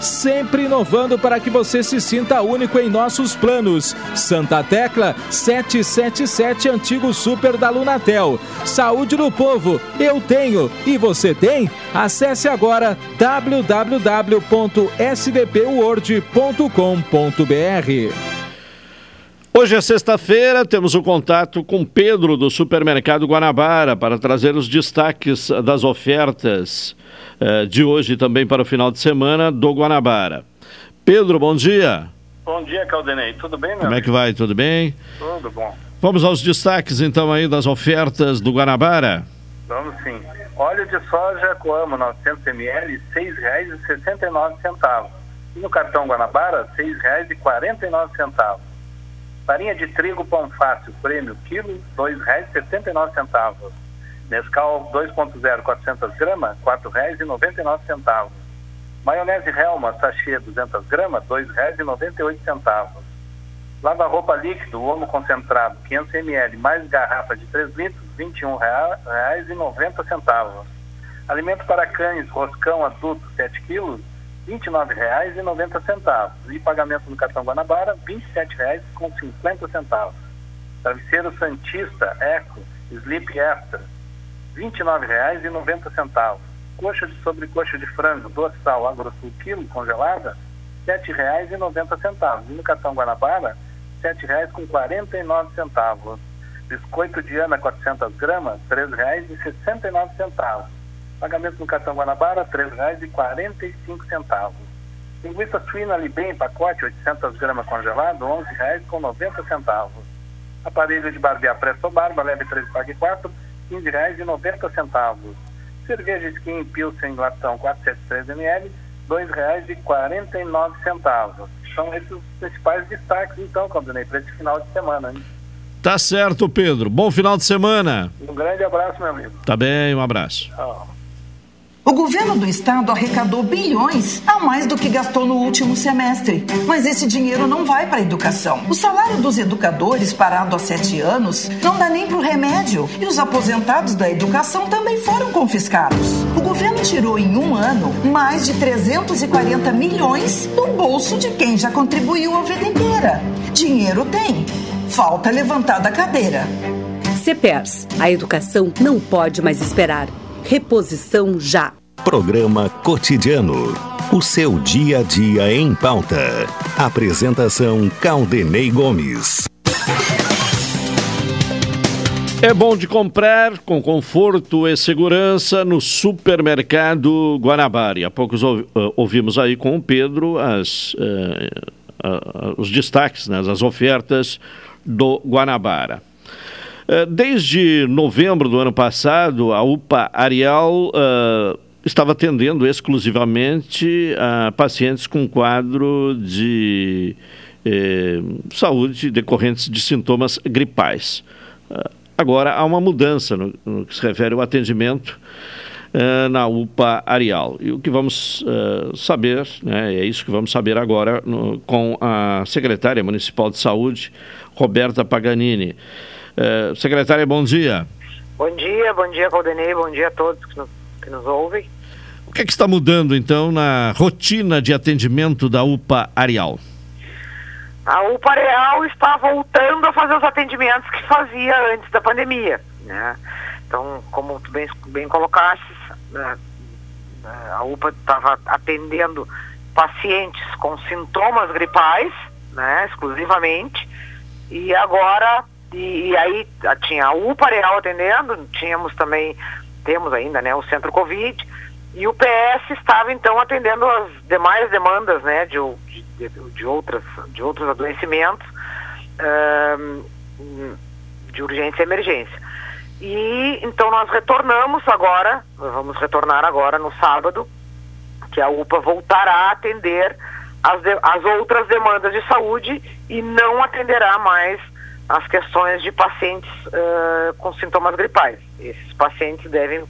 sempre inovando para que você se sinta único em nossos planos. Santa Tecla 777 Antigo Super da Lunatel. Saúde do Povo, eu tenho e você tem? Acesse agora www.sdpword.com.br. Hoje é sexta-feira, temos o um contato com Pedro do Supermercado Guanabara para trazer os destaques das ofertas eh, de hoje também para o final de semana do Guanabara. Pedro, bom dia. Bom dia, Caldenei. Tudo bem, meu Como é que vai? Tudo bem? Tudo bom. Vamos aos destaques então aí das ofertas do Guanabara. Vamos sim. Óleo de soja Coamo 900 ml, R$ 6,69. E no cartão Guanabara, R$ 6,49. Farinha de trigo pão fácil, prêmio, quilo, R$ 2,79. Nescau 2.0, 400 gramas, R$ 4,99. Maionese Helma, sachê 200 gramas, R$ 2,98. Lava-roupa líquido, homo concentrado, 500 ml, mais garrafa de 3 litros, R$ 21,90. Alimento para cães, roscão adulto 7 quilos, R$ 29,90. E pagamento no cartão Guanabara, R$ 27,50. Travesseiro Santista Eco Sleep Extra, R$ 29,90. Coxa de sobrecoxa de frango dorsal agrosul quilo congelada, R$ 7,90. E no cartão Guanabara, R$ 7,49. Biscoito de Ana 400 gramas, R$ 3,69. Pagamento no cartão Guanabara, R$ 3,45. Linguiça suína Libem, pacote 800 gramas congelado, R$ 11,90. Aparelho de barbear presto barba, leve 3 pague 4, R$ 15,90. Cerveja Skin Pilsen Latão 473 ml, R$ 2,49. São esses os principais destaques, então, Caldinei, para esse final de semana. Hein? Tá certo, Pedro. Bom final de semana. Um grande abraço, meu amigo. Tá bem, um abraço. Tchau. O governo do estado arrecadou bilhões a mais do que gastou no último semestre. Mas esse dinheiro não vai para a educação. O salário dos educadores, parado há sete anos, não dá nem para o remédio. E os aposentados da educação também foram confiscados. O governo tirou em um ano mais de 340 milhões do bolso de quem já contribuiu a vida inteira. Dinheiro tem. Falta levantar da cadeira. CEPERS. A educação não pode mais esperar. Reposição já. Programa Cotidiano. O seu dia a dia em pauta. Apresentação Caldenei Gomes. É bom de comprar com conforto e segurança no supermercado Guanabara. Há poucos uh, ouvimos aí com o Pedro as, uh, os destaques, né, as ofertas do Guanabara. Uh, Desde novembro do ano passado, a UPA Arial estava atendendo exclusivamente a pacientes com quadro de eh, saúde decorrentes de sintomas gripais. Uh, Agora, há uma mudança no, no que se refere ao atendimento eh, na UPA Arial. E o que vamos eh, saber, né, é isso que vamos saber agora no- com a secretária municipal de saúde, Roberta Paganini. Secretária, bom dia. Bom dia, bom dia, Caldenei, bom dia a todos que nos, que nos ouvem. O que, é que está mudando, então, na rotina de atendimento da UPA Arial? A UPA Real está voltando a fazer os atendimentos que fazia antes da pandemia, né? Então, como tu bem, bem colocaste, né, a UPA estava atendendo pacientes com sintomas gripais, né, exclusivamente, e agora, e, e aí tinha a UPA Real atendendo, tínhamos também, temos ainda, né, o Centro Covid, e o PS estava então atendendo as demais demandas, né, de, de, de outras, de outros adoecimentos de urgência e emergência. E então nós retornamos agora, vamos retornar agora no sábado, que a UPA voltará a atender as, de- as outras demandas de saúde e não atenderá mais as questões de pacientes ah, com sintomas gripais. Esses pacientes devem,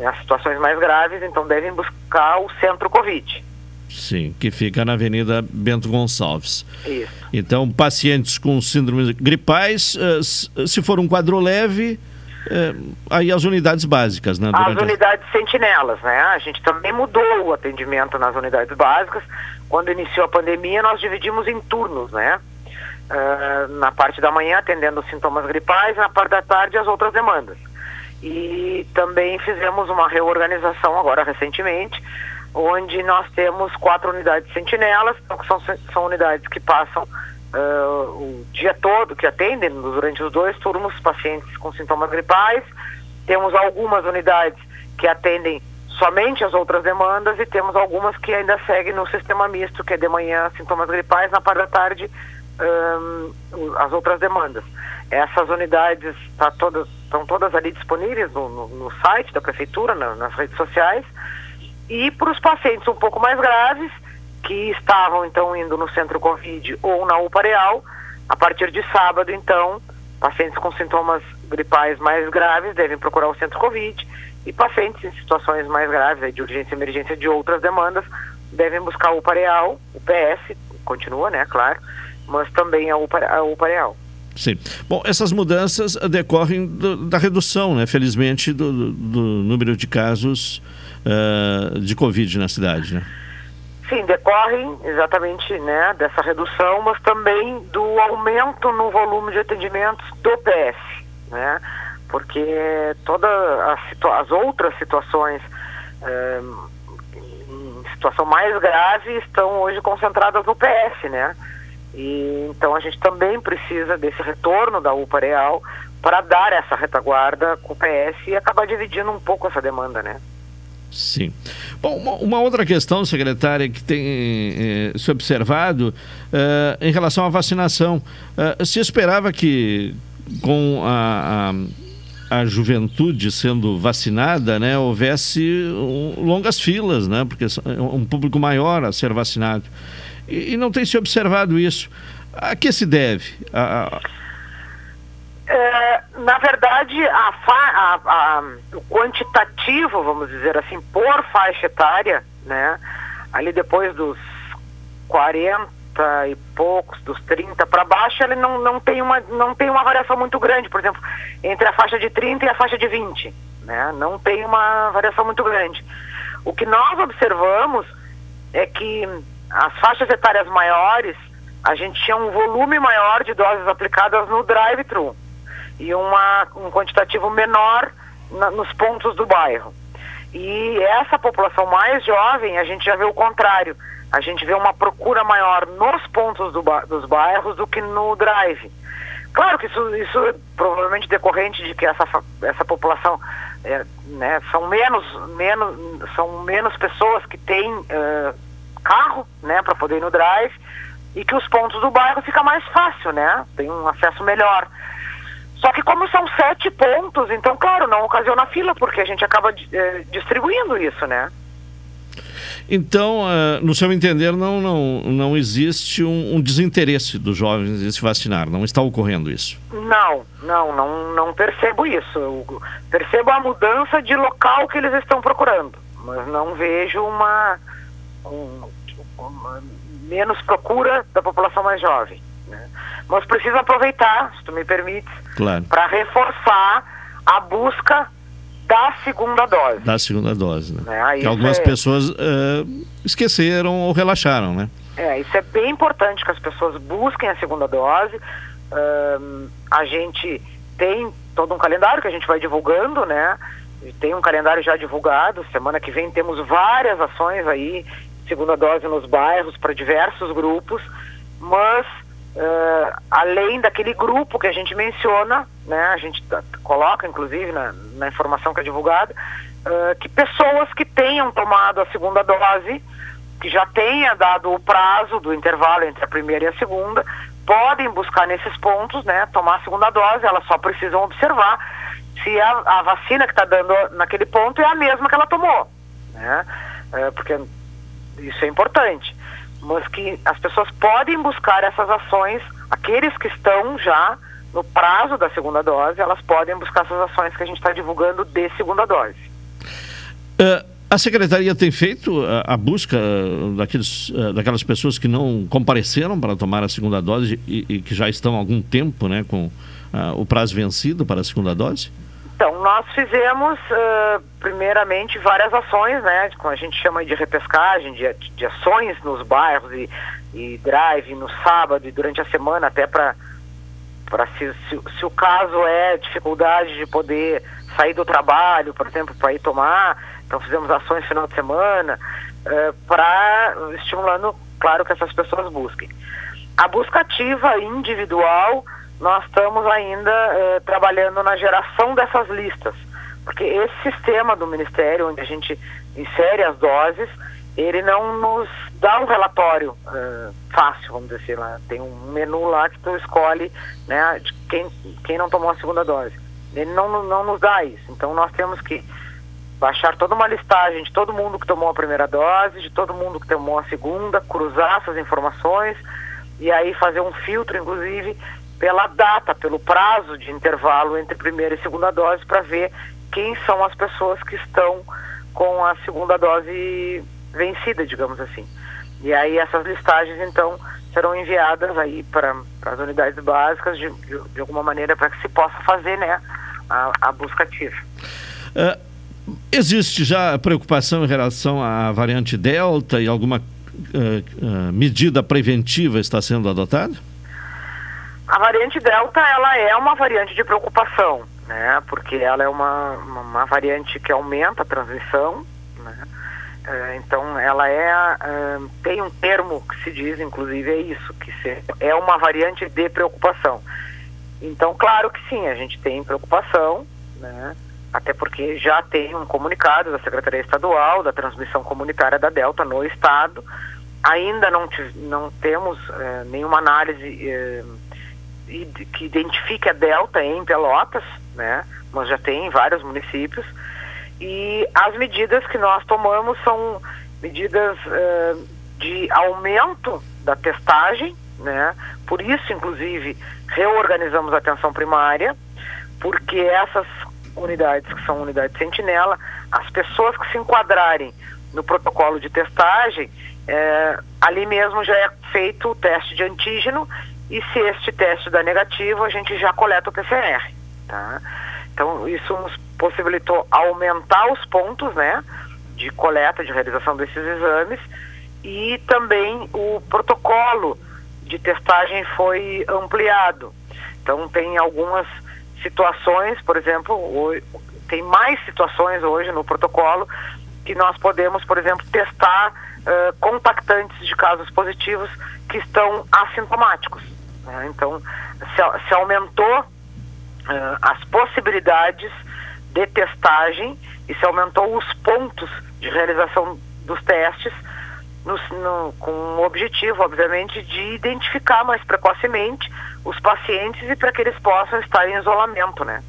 nas situações mais graves, então devem buscar o centro Covid. Sim, que fica na Avenida Bento Gonçalves. Isso. Então, pacientes com síndromes gripais, s- se for um quadro leve, aí as unidades básicas, né? As a- unidades sentinelas, né? A gente também mudou o atendimento nas unidades básicas. Quando iniciou a pandemia, nós dividimos em turnos, né? Ah, na parte da manhã, atendendo os sintomas gripais, na parte da tarde, as outras demandas. E também fizemos uma reorganização agora recentemente, onde nós temos quatro unidades sentinelas, então, que são, são unidades que passam ah, o dia todo, que atendem durante os dois turnos pacientes com sintomas gripais. Temos algumas unidades que atendem somente as outras demandas e temos algumas que ainda seguem no sistema misto, que é de manhã sintomas gripais, na parte da tarde o- as outras demandas. Essas unidades tá todas, estão todas ali disponíveis no, no- no site da prefeitura, na- nas redes sociais. E para os pacientes um pouco mais graves, que estavam então indo no centro Covid ou na UPA Real, a partir de sábado, então, pacientes com sintomas gripais mais graves devem procurar o centro Covid e pacientes em situações mais graves, de urgência e emergência de outras demandas, devem buscar a UPA Real, o PS, continua, né, claro, mas também a UPA, a UPA Real. Sim. Bom, essas mudanças decorrem do, da redução, né, felizmente, do, do, número de casos uh, de Covid na cidade, né? Sim, decorrem exatamente né, dessa redução, mas também do aumento no volume de atendimentos do PS, né? Porque todas as, as outras situações eh, em situação mais grave estão hoje concentradas no PS, né? E, então a gente também precisa desse retorno da UPA Real para dar essa retaguarda com o PS e acabar dividindo um pouco essa demanda, né? Sim. Bom, uma, uma outra questão, secretária, que tem eh, se observado eh, em relação à vacinação. Eh, se esperava que com a, a, a, juventude sendo vacinada, né, houvesse um, longas filas, né, porque é um público maior a ser vacinado. E, e não tem se observado isso. A que se deve? A, é, na verdade, a, a, o quantitativo, vamos dizer assim, por faixa etária, né, ali depois dos 40 e poucos, dos 30 para baixo, ele não, não, tem uma, não tem uma variação muito grande, por exemplo, entre a faixa de 30 e a faixa de 20. Né, não tem uma variação muito grande. O que nós observamos é que as faixas etárias maiores, a gente tinha um volume maior de doses aplicadas no drive-thru e uma, um quantitativo menor na, nos pontos do bairro. E essa população mais jovem, a gente já vê o contrário. A gente vê uma procura maior nos pontos do, dos bairros do que no drive. Claro que isso, isso é provavelmente decorrente de que essa, essa população é, né, são menos, menos são menos pessoas que têm uh, carro, né, para poder ir no drive, e que os pontos do bairro fica mais fácil, né? Tem um acesso melhor. Só que como são sete pontos, então, claro, não ocasiona fila, porque a gente acaba eh, distribuindo isso, né? Então, uh, no seu entender, não, não, não existe um, um, desinteresse dos jovens em se vacinar, não está ocorrendo isso? Não, não, não, não percebo isso. Eu percebo a mudança de local que eles estão procurando, mas não vejo uma, um, uma menos procura da população mais jovem. Né? Mas preciso aproveitar, se tu me permites, claro. para reforçar a busca da segunda dose. Da segunda dose, né? É, que algumas é... pessoas uh, esqueceram ou relaxaram, né? É, isso é bem importante que as pessoas busquem a segunda dose. Uh, a gente tem todo um calendário que a gente vai divulgando, né? Tem um calendário já divulgado. Semana que vem temos várias ações aí, segunda dose nos bairros para diversos grupos, mas uh, além daquele grupo que a gente menciona, né, a gente coloca inclusive na, na, informação que é divulgada, uh, que pessoas que tenham tomado a segunda dose, que já tenha dado o prazo do intervalo entre a primeira e a segunda, podem buscar nesses pontos, né, tomar a segunda dose, elas só precisam observar se a, a vacina que está dando naquele ponto é a mesma que ela tomou, né, uh, porque isso é importante mas que as pessoas podem buscar essas ações, aqueles que estão já no prazo da segunda dose, elas podem buscar essas ações que a gente está divulgando de segunda dose. Uh, a secretaria tem feito a, a busca daqueles, uh, daquelas pessoas que não compareceram para tomar a segunda dose e, e que já estão há algum tempo né, com uh, o prazo vencido para a segunda dose? Então, nós fizemos, uh, primeiramente, várias ações, né, como a gente chama de repescagem, de, de ações nos bairros e, e drive no sábado e durante a semana, até para se, se, se o caso é dificuldade de poder sair do trabalho, por exemplo, para ir tomar. Então, fizemos ações no final de semana, uh, para estimulando, claro, que essas pessoas busquem. A busca ativa individual nós estamos ainda eh, trabalhando na geração dessas listas, porque esse sistema do Ministério, onde a gente insere as doses, ele não nos dá um relatório eh, fácil, vamos dizer assim, lá. tem um menu lá que tu escolhe né, de quem, quem não tomou a segunda dose. Ele não, não nos dá isso, então nós temos que baixar toda uma listagem de todo mundo que tomou a primeira dose, de todo mundo que tomou a segunda, cruzar essas informações e aí fazer um filtro, inclusive, pela data, pelo prazo de intervalo entre primeira e segunda dose para ver quem são as pessoas que estão com a segunda dose vencida, digamos assim. E aí essas listagens então serão enviadas aí para as unidades básicas de, de, de alguma maneira para que se possa fazer né, a, a busca ativa. Uh, existe já preocupação em relação à variante Delta e alguma uh, uh, medida preventiva está sendo adotada? A variante Delta ela é uma variante de preocupação, né? Porque ela é uma, uma, variante que aumenta a transmissão, né? É, então ela é, é tem um termo que se diz, inclusive é isso, que é uma variante de preocupação. Então, claro que sim, a gente tem preocupação, né? Até porque já tem um comunicado da Secretaria Estadual da transmissão comunitária da Delta no estado. Ainda não, não temos é, nenhuma análise que identifique a Delta em Pelotas, né? Mas já tem em vários municípios. E as medidas que nós tomamos são medidas uh, de aumento da testagem, né? Por isso, inclusive, reorganizamos a atenção primária, porque essas unidades que são unidades sentinela, as pessoas que se enquadrarem no protocolo de testagem, eh, ali mesmo já é feito o teste de antígeno e se este teste dá negativo, a gente já coleta o PCR, tá? Então, isso nos possibilitou aumentar os pontos, né, de coleta, de realização desses exames e também o protocolo de testagem foi ampliado. Então, tem algumas situações, por exemplo, tem mais situações hoje no protocolo que nós podemos, por exemplo, testar uh, contactantes de casos positivos que estão assintomáticos. Né? Então, se, se aumentou uh, as possibilidades de testagem e se aumentou os pontos de realização dos testes no, no, com o objetivo, obviamente, de identificar mais precocemente os pacientes e para que eles possam estar em isolamento, né?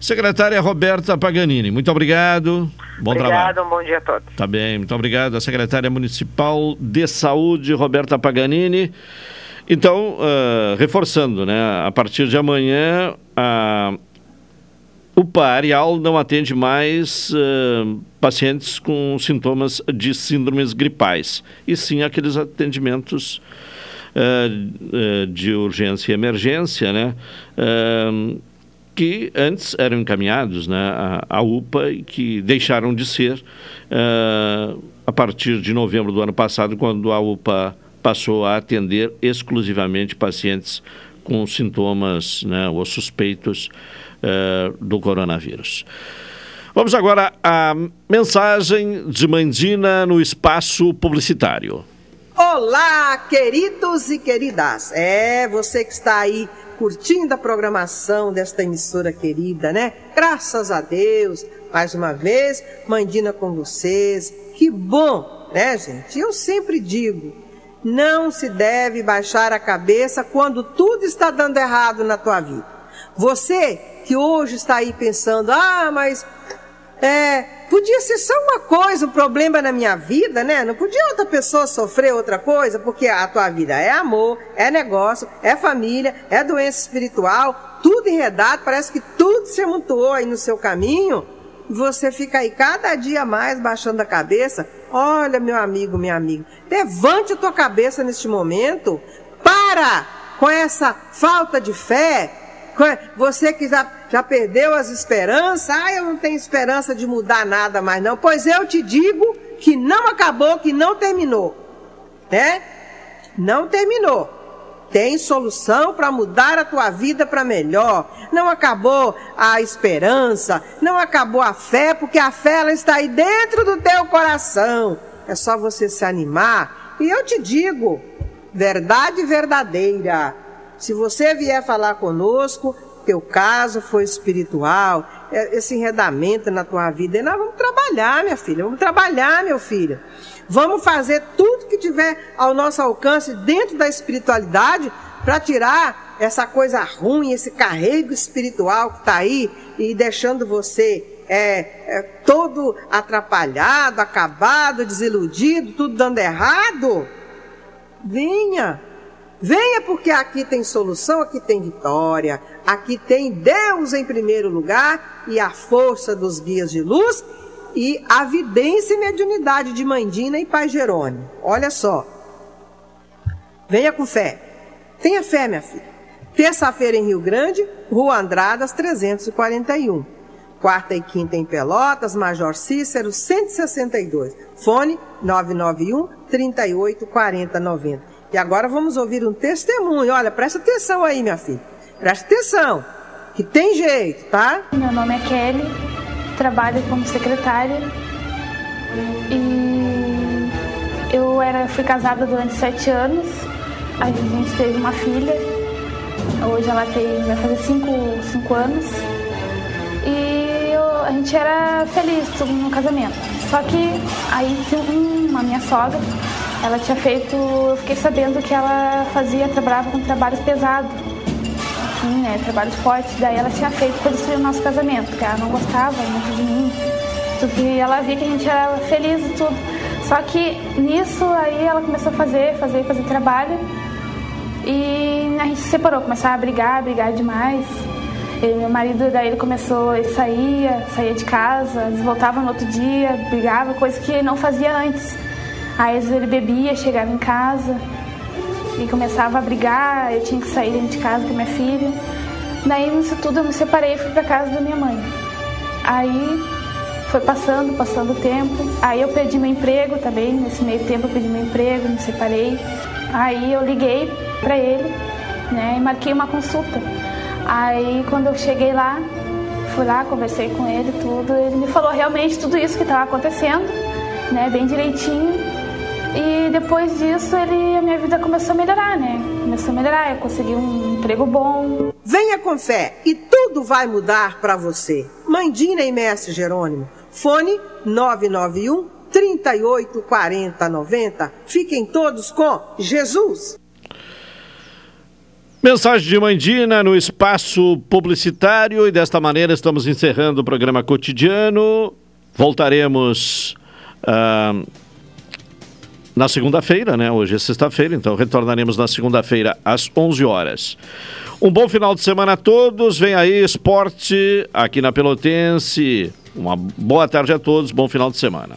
Secretária Roberta Paganini, muito obrigado. Bom obrigado, trabalho. um bom dia a todos. Tá bem, muito obrigado. A secretária municipal de saúde, Roberta Paganini. Então, uh, reforçando, né? A partir de amanhã, a o Parial não atende mais uh, pacientes com sintomas de síndromes gripais, e sim aqueles atendimentos uh, de urgência e emergência, né? que antes eram encaminhados né, à UPA e que deixaram de ser a partir de novembro do ano passado, quando a UPA passou a atender exclusivamente pacientes com sintomas né, ou suspeitos uh, do coronavírus. Vamos agora à mensagem de Mandina no espaço publicitário. Olá, queridos e queridas. É, você que está aí curtindo a programação desta emissora querida, né? Graças a Deus, mais uma vez, Mandina com vocês. Que bom, né, gente? Eu sempre digo, não se deve baixar a cabeça quando tudo está dando errado na tua vida. Você que hoje está aí pensando, ah, mas é, podia ser só uma coisa, um problema na minha vida, né? Não podia outra pessoa sofrer outra coisa, porque a tua vida é amor, é negócio, é família, é doença espiritual, tudo enredado, parece que tudo se amontoou aí no seu caminho. Você fica aí cada dia mais baixando a cabeça. Olha, meu amigo, minha amiga, levante a tua cabeça neste momento. Para com essa falta de fé, você que já, já perdeu as esperanças, ah, eu não tenho esperança de mudar nada mais não. Pois eu te digo que não acabou, que não terminou. Né? Não terminou. Tem solução para mudar a tua vida para melhor. Não acabou a esperança, não acabou a fé, porque a fé ela está aí dentro do teu coração. É só você se animar. E eu te digo, verdade verdadeira. Se você vier falar conosco, teu caso foi espiritual, é, esse enredamento na tua vida, nós vamos trabalhar, minha filha, vamos trabalhar, meu filho. Vamos fazer tudo que tiver ao nosso alcance dentro da espiritualidade para tirar essa coisa ruim, esse carrego espiritual que está aí e deixando você é, é, todo atrapalhado, acabado, desiludido, tudo dando errado. Venha, Venha porque aqui tem solução, aqui tem vitória, aqui tem Deus em primeiro lugar e a força dos guias de luz e a vidência e mediunidade de Mandina e Pai Jerônimo. Olha só. Venha com fé. Tenha fé, minha filha. Terça-feira em Rio Grande, Rua Andradas 341. Quarta e quinta em Pelotas, Major Cícero 162. Fone 991 38 40 90. E agora vamos ouvir um testemunho. Olha, presta atenção aí, minha filha. Presta atenção, que tem jeito, tá? Meu nome é Kelly, trabalho como secretária e eu era, fui casada durante sete anos. A gente teve uma filha. Hoje ela tem, vai fazer cinco, cinco anos. E eu, a gente era feliz no casamento. Só que aí uma minha sogra, ela tinha feito, eu fiquei sabendo que ela fazia, trabalhava com trabalhos pesados. Assim, né, trabalhos fortes. Daí ela tinha feito para destruir o nosso casamento, porque ela não gostava muito de mim. Porque ela via que a gente era feliz e tudo. Só que nisso aí ela começou a fazer, fazer, fazer trabalho. E a gente se separou, começou a brigar, brigar demais. E meu marido, daí ele começou, ele saía, saía de casa, voltava no outro dia, brigava, coisa que ele não fazia antes. Aí ele bebia, chegava em casa e começava a brigar, eu tinha que sair de casa com minha filha. Daí nisso tudo eu me separei e fui pra casa da minha mãe. Aí foi passando, passando o tempo. Aí eu perdi meu emprego também, nesse meio tempo eu perdi meu emprego, me separei. Aí eu liguei para ele, né, e marquei uma consulta. Aí quando eu cheguei lá, fui lá, conversei com ele tudo, ele me falou realmente tudo isso que estava acontecendo, né, bem direitinho. E depois disso, ele, a minha vida começou a melhorar, né? Começou a melhorar, eu consegui um emprego bom. Venha com fé e tudo vai mudar para você. Mandina e Mestre Jerônimo. Fone 991 38 40 90. Fiquem todos com Jesus. Mensagem de Mandina no espaço publicitário e desta maneira estamos encerrando o programa cotidiano. Voltaremos uh, na segunda-feira, né? Hoje é sexta-feira, então retornaremos na segunda-feira às 11 horas. Um bom final de semana a todos. Vem aí esporte aqui na Pelotense. Uma boa tarde a todos, bom final de semana.